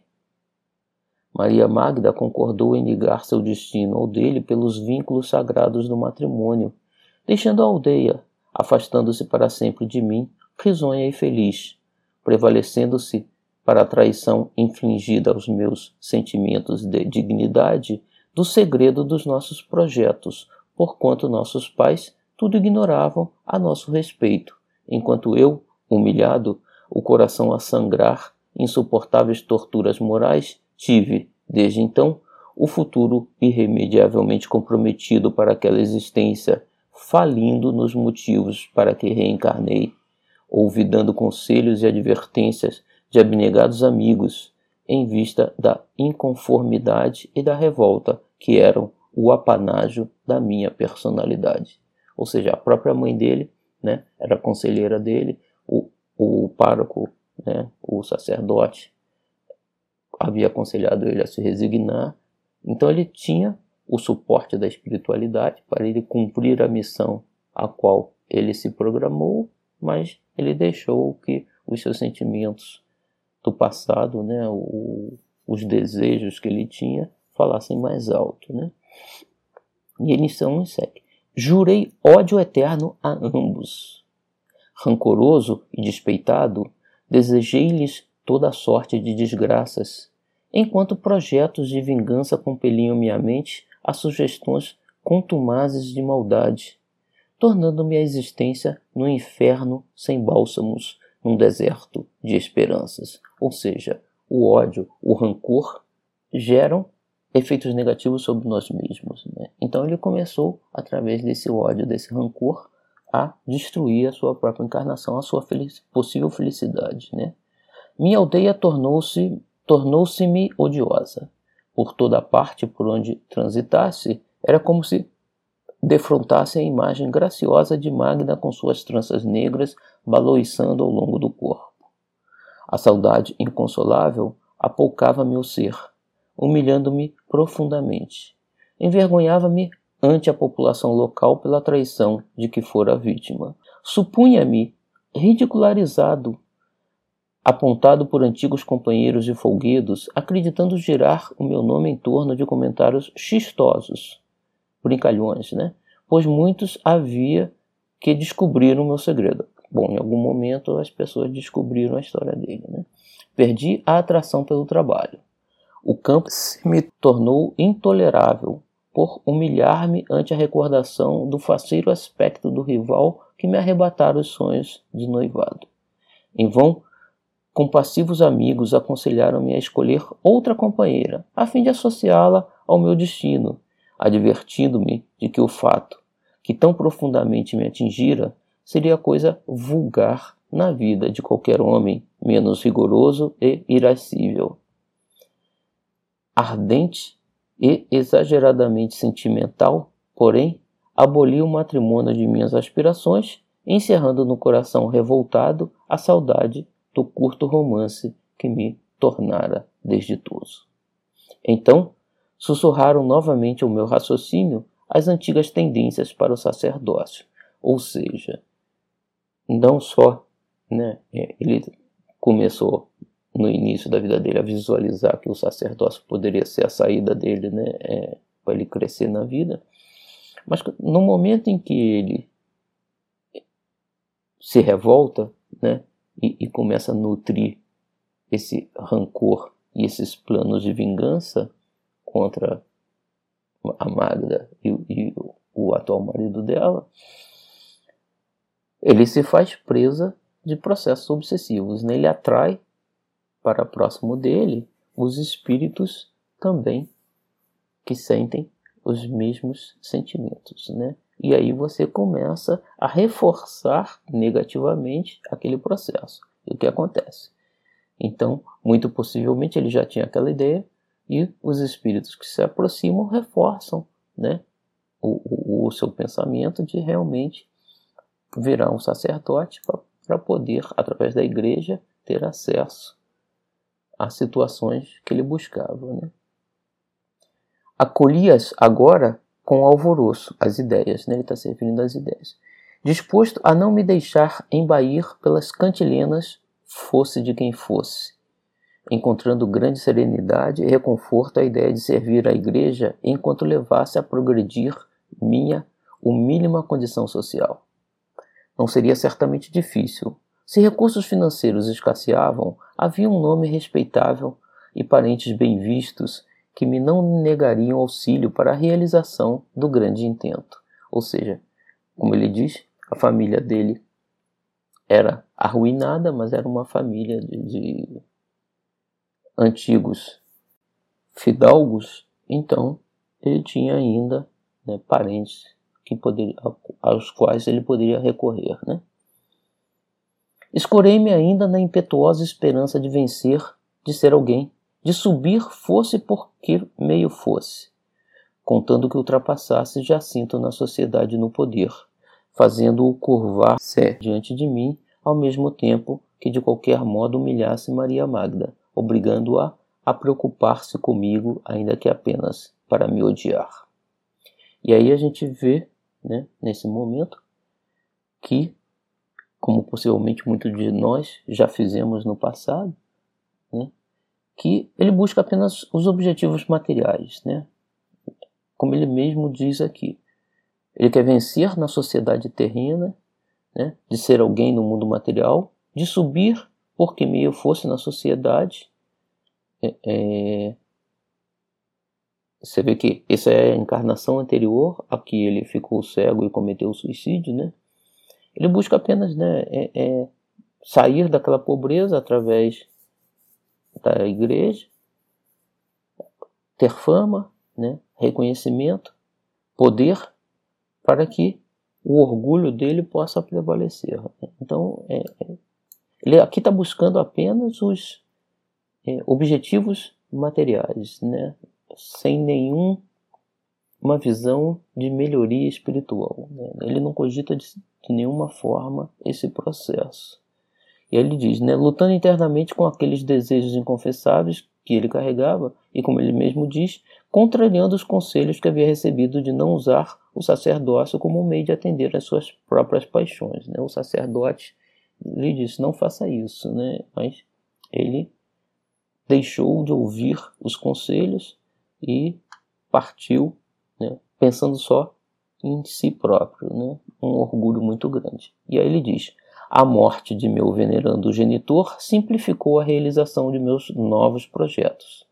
Maria Magda concordou em ligar seu destino ao dele pelos vínculos sagrados do matrimônio, deixando a aldeia, afastando-se para sempre de mim, risonha e feliz, prevalecendo-se para a traição infligida aos meus sentimentos de dignidade do segredo dos nossos projetos, porquanto nossos pais tudo ignoravam a nosso respeito, enquanto eu Humilhado, o coração a sangrar, insuportáveis torturas morais, tive, desde então, o futuro irremediavelmente comprometido para aquela existência, falindo nos motivos para que reencarnei, ouvidando conselhos e advertências de abnegados amigos, em vista da inconformidade e da revolta que eram o apanágio da minha personalidade. Ou seja, a própria mãe dele né, era conselheira dele, o, o pároco, né, o sacerdote, havia aconselhado ele a se resignar. Então ele tinha o suporte da espiritualidade para ele cumprir a missão a qual ele se programou, mas ele deixou que os seus sentimentos do passado, né, o, os desejos que ele tinha, falassem mais alto. Né? E ele então segue. Jurei ódio eterno a ambos. Rancoroso e despeitado, desejei-lhes toda sorte de desgraças, enquanto projetos de vingança compeliam minha mente a sugestões contumazes de maldade, tornando minha existência no inferno sem bálsamos, num deserto de esperanças. Ou seja, o ódio, o rancor geram efeitos negativos sobre nós mesmos. Né? Então ele começou, através desse ódio, desse rancor, a destruir a sua própria encarnação, a sua possível felicidade. Né? Minha aldeia tornou-se tornou-se-me odiosa. Por toda parte por onde transitasse, era como se defrontasse a imagem graciosa de Magda com suas tranças negras baloiçando ao longo do corpo. A saudade inconsolável apoucava meu ser, humilhando-me profundamente. Envergonhava-me ante a população local pela traição de que fora vítima. Supunha-me ridicularizado, apontado por antigos companheiros de folguedos, acreditando girar o meu nome em torno de comentários xistosos, brincalhões, né? Pois muitos havia que descobriram o meu segredo. Bom, em algum momento as pessoas descobriram a história dele, né? Perdi a atração pelo trabalho. O campo se me tornou intolerável por humilhar-me ante a recordação do faceiro aspecto do rival que me arrebatara os sonhos de noivado. Em vão, compassivos amigos aconselharam-me a escolher outra companheira, a fim de associá-la ao meu destino, advertindo-me de que o fato, que tão profundamente me atingira, seria coisa vulgar na vida de qualquer homem menos rigoroso e irascível ardente e exageradamente sentimental, porém, aboli o matrimônio de minhas aspirações, encerrando no coração revoltado a saudade do curto romance que me tornara desditoso. Então, sussurraram novamente ao meu raciocínio as antigas tendências para o sacerdócio, ou seja, não só né, ele começou no início da vida dele a visualizar que o sacerdócio poderia ser a saída dele, né, é, para ele crescer na vida. Mas no momento em que ele se revolta, né, e, e começa a nutrir esse rancor e esses planos de vingança contra a Magda e, e o atual marido dela, ele se faz presa de processos obsessivos. Né? Ele atrai para próximo dele os espíritos também que sentem os mesmos sentimentos, né? E aí você começa a reforçar negativamente aquele processo. E o que acontece? Então, muito possivelmente ele já tinha aquela ideia e os espíritos que se aproximam reforçam, né? O, o, o seu pensamento de realmente virar um sacerdote para poder, através da igreja, ter acesso as situações que ele buscava. Né? Acolhi-as agora com alvoroço, as ideias, né? ele está se referindo às ideias. Disposto a não me deixar embair pelas cantilenas, fosse de quem fosse, encontrando grande serenidade e reconforto à ideia de servir à igreja enquanto levasse a progredir minha humílima condição social. Não seria certamente difícil, se recursos financeiros escasseavam, havia um nome respeitável e parentes bem vistos que me não negariam auxílio para a realização do grande intento. Ou seja, como ele diz, a família dele era arruinada, mas era uma família de, de antigos fidalgos, então ele tinha ainda né, parentes que poderia, aos quais ele poderia recorrer. Né? Escorei-me ainda na impetuosa esperança de vencer, de ser alguém, de subir fosse por que meio fosse, contando que ultrapassasse Jacinto na sociedade e no poder, fazendo-o curvar-se diante de mim, ao mesmo tempo que de qualquer modo humilhasse Maria Magda, obrigando-a a preocupar-se comigo, ainda que apenas para me odiar. E aí a gente vê, né, nesse momento, que como possivelmente muitos de nós já fizemos no passado, né? que ele busca apenas os objetivos materiais, né? como ele mesmo diz aqui. Ele quer vencer na sociedade terrena, né, de ser alguém no mundo material, de subir por que meio fosse na sociedade. É, é, você vê que essa é a encarnação anterior a que ele ficou cego e cometeu o suicídio, né? Ele busca apenas né, é, é sair daquela pobreza através da igreja, ter fama, né, reconhecimento, poder, para que o orgulho dele possa prevalecer. Então, é, é, ele aqui está buscando apenas os é, objetivos materiais, né, sem nenhum uma visão de melhoria espiritual. Né? Ele não cogita de, de nenhuma forma esse processo. E ele diz, né, lutando internamente com aqueles desejos inconfessáveis que ele carregava, e como ele mesmo diz, contrariando os conselhos que havia recebido de não usar o sacerdócio como meio de atender às suas próprias paixões. Né? O sacerdote lhe disse, não faça isso, né? mas ele deixou de ouvir os conselhos e partiu né? pensando só em si próprio, né? um orgulho muito grande. E aí ele diz: a morte de meu venerando genitor simplificou a realização de meus novos projetos.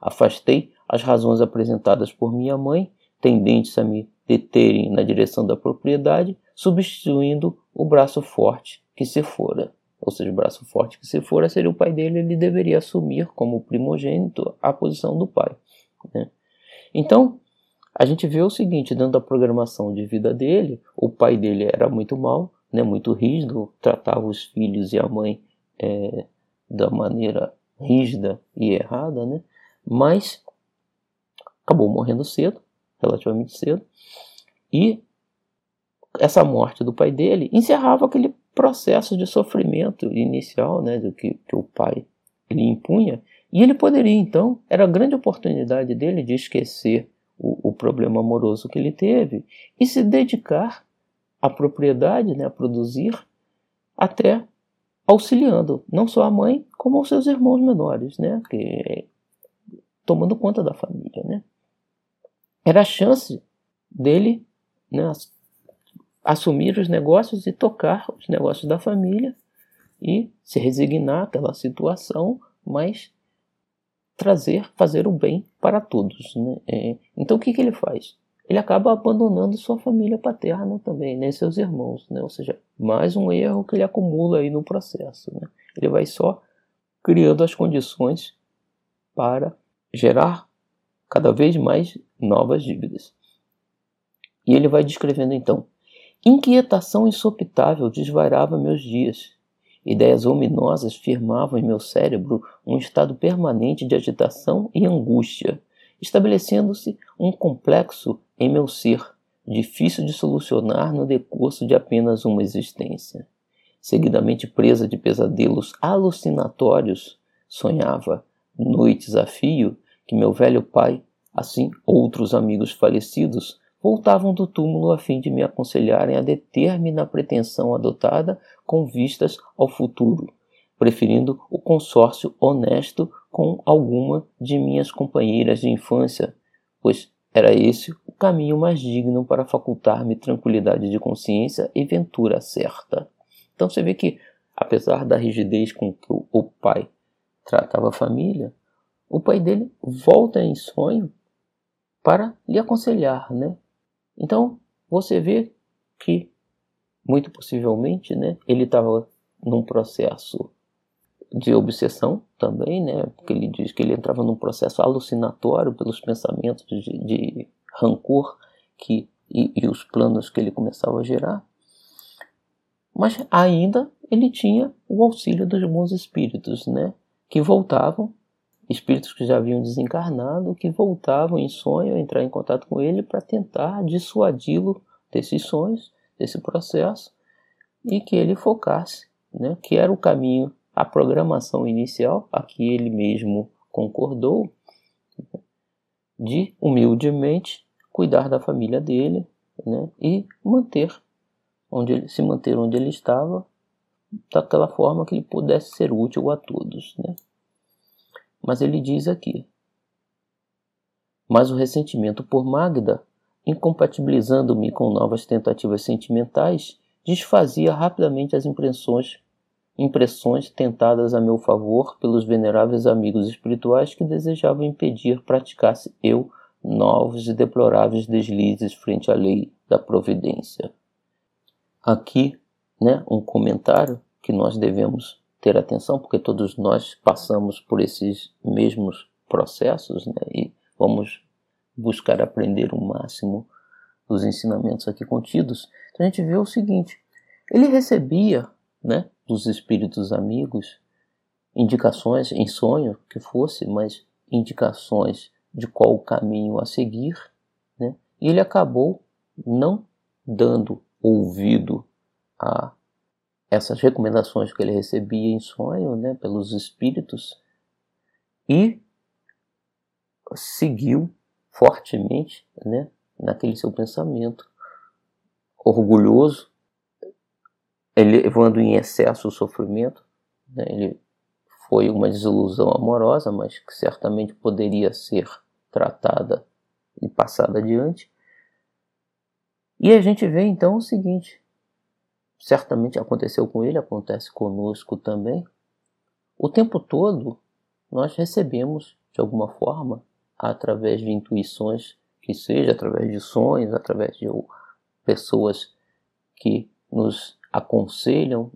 Afastei as razões apresentadas por minha mãe, tendentes a me deterem na direção da propriedade, substituindo o braço forte que se fora. Ou seja, o braço forte que se fora seria o pai dele, ele deveria assumir como primogênito a posição do pai. Né? Então, a gente vê o seguinte, dentro da programação de vida dele, o pai dele era muito mal, né, muito rígido, tratava os filhos e a mãe é, da maneira rígida e errada, né, mas acabou morrendo cedo, relativamente cedo, e essa morte do pai dele encerrava aquele processo de sofrimento inicial, né, do que, que o pai lhe impunha, e ele poderia então, era a grande oportunidade dele de esquecer o, o problema amoroso que ele teve e se dedicar à propriedade, né, a produzir, até auxiliando não só a mãe, como os seus irmãos menores, né, que, tomando conta da família. Né. Era a chance dele né, assumir os negócios e tocar os negócios da família e se resignar àquela situação, mas trazer, fazer o bem para todos. Né? É, então o que, que ele faz? Ele acaba abandonando sua família paterna também, né? seus irmãos, né? ou seja, mais um erro que ele acumula aí no processo. Né? Ele vai só criando as condições para gerar cada vez mais novas dívidas. E ele vai descrevendo então: inquietação insopitável desvairava meus dias Ideias ominosas firmavam em meu cérebro um estado permanente de agitação e angústia, estabelecendo-se um complexo em meu ser, difícil de solucionar no decurso de apenas uma existência. Seguidamente presa de pesadelos alucinatórios, sonhava, noites a fio, que meu velho pai, assim outros amigos falecidos, voltavam do túmulo a fim de me aconselharem a deter-me na pretensão adotada com vistas ao futuro, preferindo o consórcio honesto com alguma de minhas companheiras de infância, pois era esse o caminho mais digno para facultar-me tranquilidade de consciência e ventura certa. Então você vê que, apesar da rigidez com que o pai tratava a família, o pai dele volta em sonho para lhe aconselhar, né? Então, você vê que, muito possivelmente, né, ele estava num processo de obsessão também, né, porque ele diz que ele entrava num processo alucinatório pelos pensamentos de, de rancor que, e, e os planos que ele começava a gerar. Mas ainda ele tinha o auxílio dos bons espíritos, né, que voltavam espíritos que já haviam desencarnado, que voltavam em sonho a entrar em contato com ele para tentar dissuadi-lo desses sonhos, desse processo, e que ele focasse, né, que era o caminho, a programação inicial, a que ele mesmo concordou, de humildemente cuidar da família dele né, e manter onde ele, se manter onde ele estava daquela forma que ele pudesse ser útil a todos. Né? Mas ele diz aqui: Mas o ressentimento por Magda, incompatibilizando-me com novas tentativas sentimentais, desfazia rapidamente as impressões impressões tentadas a meu favor pelos veneráveis amigos espirituais que desejavam impedir praticasse eu novos e deploráveis deslizes frente à lei da providência. Aqui, né, um comentário que nós devemos ter atenção, porque todos nós passamos por esses mesmos processos, né, e vamos buscar aprender o máximo dos ensinamentos aqui contidos. Então a gente vê o seguinte: ele recebia, né, dos espíritos amigos, indicações em sonho que fosse, mas indicações de qual caminho a seguir, né? E ele acabou não dando ouvido a essas recomendações que ele recebia em sonho, né, pelos espíritos e seguiu fortemente, né, naquele seu pensamento orgulhoso elevando em excesso o sofrimento. Né? Ele foi uma desilusão amorosa, mas que certamente poderia ser tratada e passada adiante. E a gente vê então o seguinte: certamente aconteceu com ele, acontece conosco também. O tempo todo nós recebemos, de alguma forma, através de intuições, que seja através de sonhos, através de pessoas que nos aconselham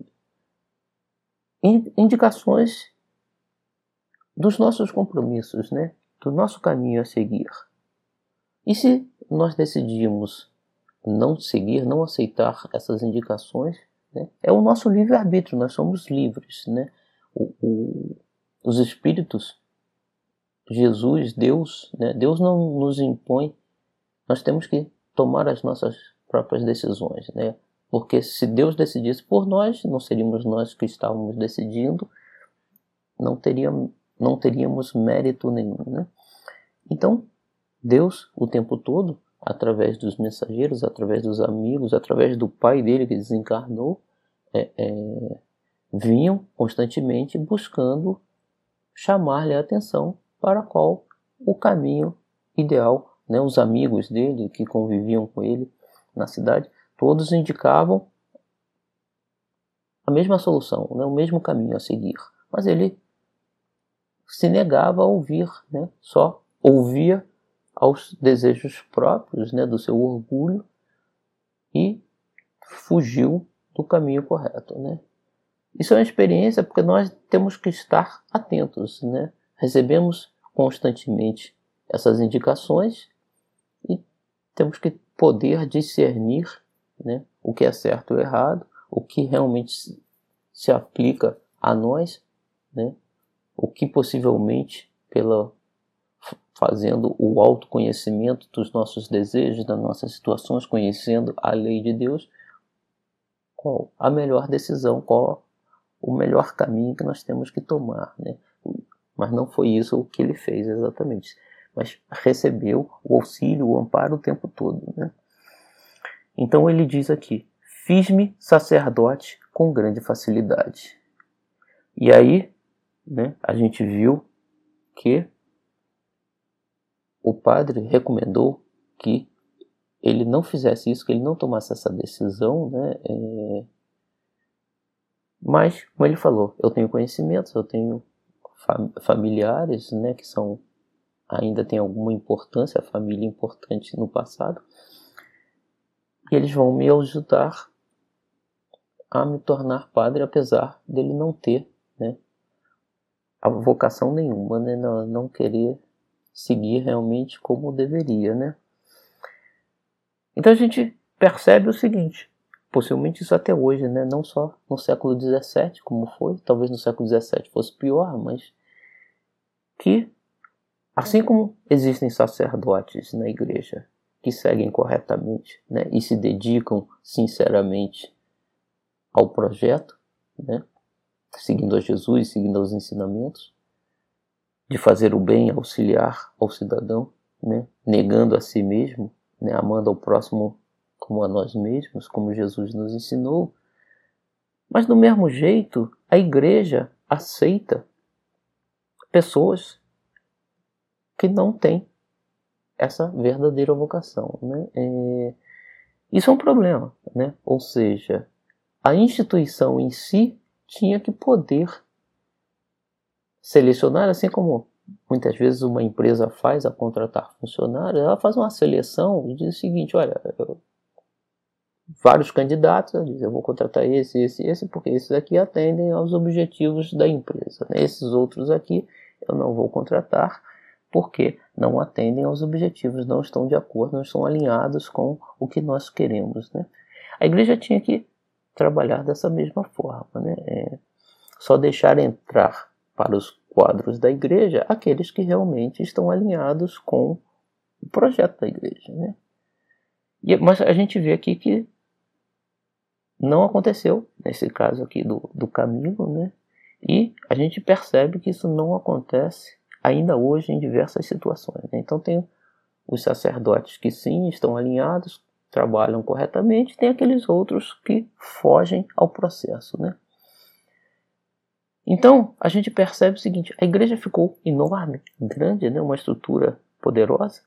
indicações dos nossos compromissos, né? do nosso caminho a seguir. E se nós decidimos não seguir, não aceitar essas indicações, né? é o nosso livre-arbítrio, nós somos livres. Né? O, o, os espíritos, Jesus, Deus, né? Deus não nos impõe, nós temos que tomar as nossas próprias decisões. Né? Porque se Deus decidisse por nós, não seríamos nós que estávamos decidindo, não teríamos, não teríamos mérito nenhum. Né? Então, Deus, o tempo todo, através dos mensageiros, através dos amigos, através do pai dele que desencarnou, é, é, vinham constantemente buscando chamar-lhe a atenção para qual o caminho ideal. Né? Os amigos dele que conviviam com ele na cidade Todos indicavam a mesma solução, né, o mesmo caminho a seguir. Mas ele se negava a ouvir, né, só ouvia aos desejos próprios, né, do seu orgulho e fugiu do caminho correto, né? Isso é uma experiência porque nós temos que estar atentos, né? Recebemos constantemente essas indicações e temos que poder discernir né? o que é certo ou errado, o que realmente se aplica a nós, né? o que possivelmente pela fazendo o autoconhecimento dos nossos desejos, das nossas situações, conhecendo a lei de Deus, qual a melhor decisão, qual o melhor caminho que nós temos que tomar, né? Mas não foi isso o que ele fez exatamente, mas recebeu o auxílio, o amparo o tempo todo, né? Então ele diz aqui: Fiz-me sacerdote com grande facilidade. E aí, né, a gente viu que o padre recomendou que ele não fizesse isso, que ele não tomasse essa decisão, né? É... Mas, como ele falou, eu tenho conhecimentos, eu tenho familiares, né, que são ainda tem alguma importância, a família importante no passado, e eles vão me ajudar a me tornar padre, apesar dele não ter né, a vocação nenhuma, né, não, não querer seguir realmente como deveria. Né? Então a gente percebe o seguinte, possivelmente isso até hoje, né, não só no século XVII, como foi, talvez no século XVII fosse pior, mas que, assim como existem sacerdotes na igreja que seguem corretamente né, e se dedicam sinceramente ao projeto, né, seguindo a Jesus, seguindo os ensinamentos, de fazer o bem, auxiliar ao cidadão, né, negando a si mesmo, né, amando ao próximo como a nós mesmos, como Jesus nos ensinou. Mas do mesmo jeito, a igreja aceita pessoas que não têm essa verdadeira vocação. Né? É, isso é um problema, né? ou seja, a instituição em si tinha que poder selecionar, assim como muitas vezes uma empresa faz a contratar funcionários, ela faz uma seleção e diz o seguinte: olha, vários candidatos, ela diz, eu vou contratar esse, esse, esse, porque esses aqui atendem aos objetivos da empresa. Né? Esses outros aqui eu não vou contratar porque não atendem aos objetivos, não estão de acordo, não estão alinhados com o que nós queremos. Né? A igreja tinha que trabalhar dessa mesma forma, né? É, só deixar entrar para os quadros da igreja aqueles que realmente estão alinhados com o projeto da igreja, né? E, mas a gente vê aqui que não aconteceu nesse caso aqui do, do Camilo, né? E a gente percebe que isso não acontece ainda hoje em diversas situações. Né? Então tem os sacerdotes que sim estão alinhados, trabalham corretamente, tem aqueles outros que fogem ao processo, né? Então a gente percebe o seguinte: a igreja ficou enorme, grande, né? Uma estrutura poderosa,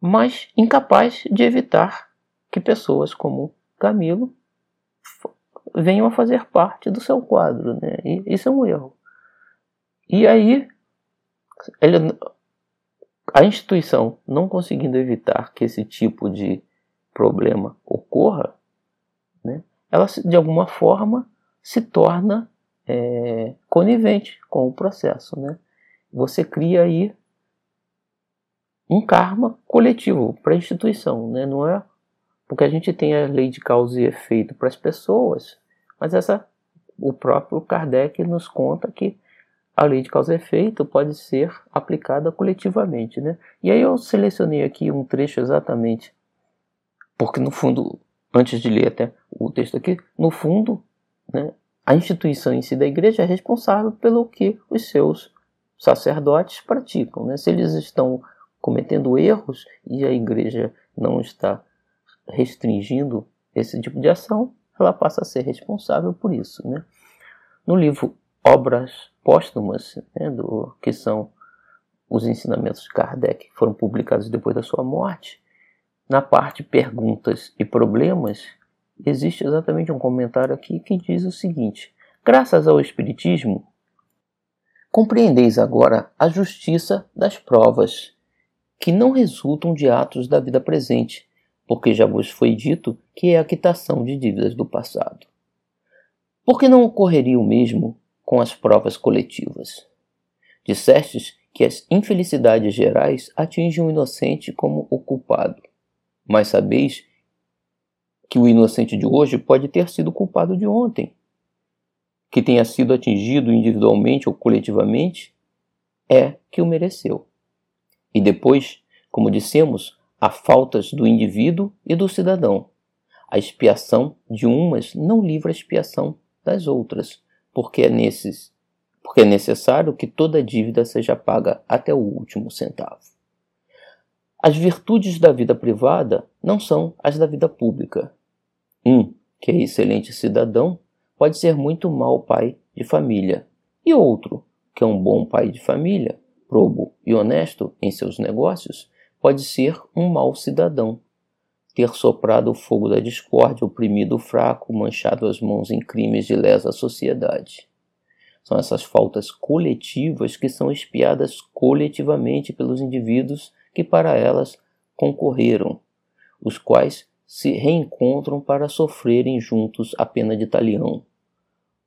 mas incapaz de evitar que pessoas como Camilo venham a fazer parte do seu quadro, né? E isso é um erro. E aí, ele, a instituição não conseguindo evitar que esse tipo de problema ocorra, né? Ela de alguma forma se torna é, conivente com o processo, né? Você cria aí um karma coletivo para a instituição, né? Não é porque a gente tem a lei de causa e efeito para as pessoas, mas essa o próprio Kardec nos conta que a lei de causa e efeito pode ser aplicada coletivamente, né? E aí eu selecionei aqui um trecho exatamente, porque no fundo, antes de ler até o texto aqui, no fundo, né, a instituição em si da igreja é responsável pelo que os seus sacerdotes praticam, né? Se eles estão cometendo erros e a igreja não está restringindo esse tipo de ação, ela passa a ser responsável por isso. Né? No livro Obras Póstumas, né, do, que são os ensinamentos de Kardec, que foram publicados depois da sua morte, na parte Perguntas e Problemas, existe exatamente um comentário aqui que diz o seguinte: Graças ao Espiritismo, compreendeis agora a justiça das provas, que não resultam de atos da vida presente, porque já vos foi dito que é a quitação de dívidas do passado. Por que não ocorreria o mesmo com as provas coletivas? Dissestes que as infelicidades gerais atingem o inocente como o culpado, mas sabeis que o inocente de hoje pode ter sido culpado de ontem. Que tenha sido atingido individualmente ou coletivamente é que o mereceu. E depois, como dissemos, a faltas do indivíduo e do cidadão. A expiação de umas não livra a expiação das outras, porque é, nesses, porque é necessário que toda dívida seja paga até o último centavo. As virtudes da vida privada não são as da vida pública. Um, que é excelente cidadão, pode ser muito mau pai de família, e outro, que é um bom pai de família, probo e honesto em seus negócios, pode ser um mau cidadão, ter soprado o fogo da discórdia, oprimido o fraco, manchado as mãos em crimes de lesa sociedade. São essas faltas coletivas que são espiadas coletivamente pelos indivíduos que para elas concorreram, os quais se reencontram para sofrerem juntos a pena de talião,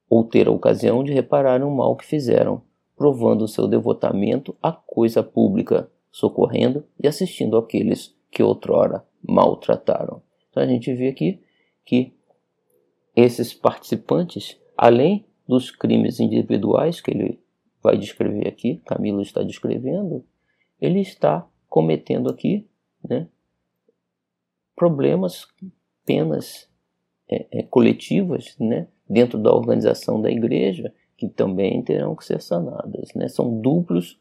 ou ter a ocasião de reparar o mal que fizeram, provando seu devotamento à coisa pública, socorrendo e assistindo aqueles que outrora maltrataram. Então a gente vê aqui que esses participantes, além dos crimes individuais que ele vai descrever aqui, Camilo está descrevendo, ele está cometendo aqui né, problemas, penas é, é, coletivas né, dentro da organização da igreja que também terão que ser sanadas. Né? São duplos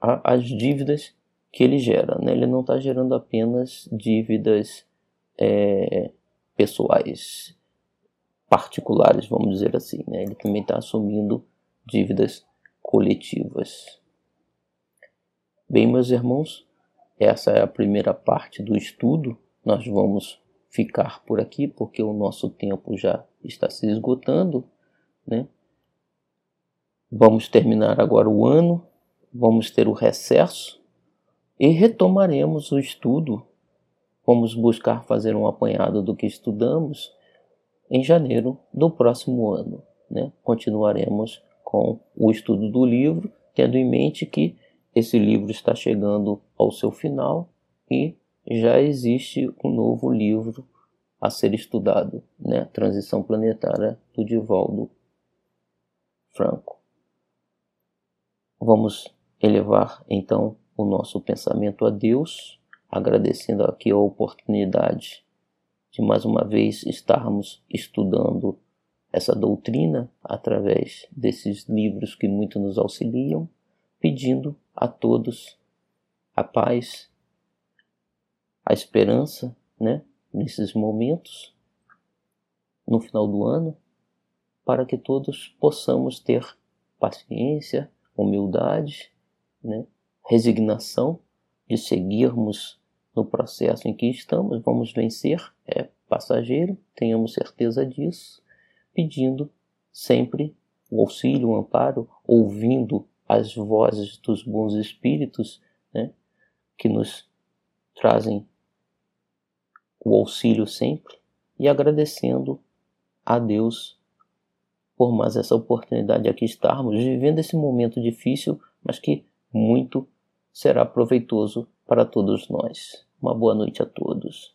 as dívidas que ele gera. Né? Ele não está gerando apenas dívidas é, pessoais, particulares, vamos dizer assim. Né? Ele também está assumindo dívidas coletivas. Bem, meus irmãos, essa é a primeira parte do estudo. Nós vamos ficar por aqui porque o nosso tempo já está se esgotando, né? Vamos terminar agora o ano, vamos ter o recesso e retomaremos o estudo. Vamos buscar fazer um apanhado do que estudamos em janeiro do próximo ano. Né? Continuaremos com o estudo do livro, tendo em mente que esse livro está chegando ao seu final e já existe um novo livro a ser estudado, né? Transição Planetária do Divaldo Franco. Vamos elevar então o nosso pensamento a Deus, agradecendo aqui a oportunidade de mais uma vez estarmos estudando essa doutrina através desses livros que muito nos auxiliam, pedindo a todos a paz, a esperança, né, nesses momentos, no final do ano, para que todos possamos ter paciência, humildade, né, resignação de seguirmos no processo em que estamos, vamos vencer, é passageiro, tenhamos certeza disso, pedindo sempre o auxílio, o amparo, ouvindo as vozes dos bons espíritos né, que nos trazem o auxílio sempre e agradecendo a Deus por mais essa oportunidade de aqui estarmos, vivendo esse momento difícil, mas que muito será proveitoso para todos nós. Uma boa noite a todos.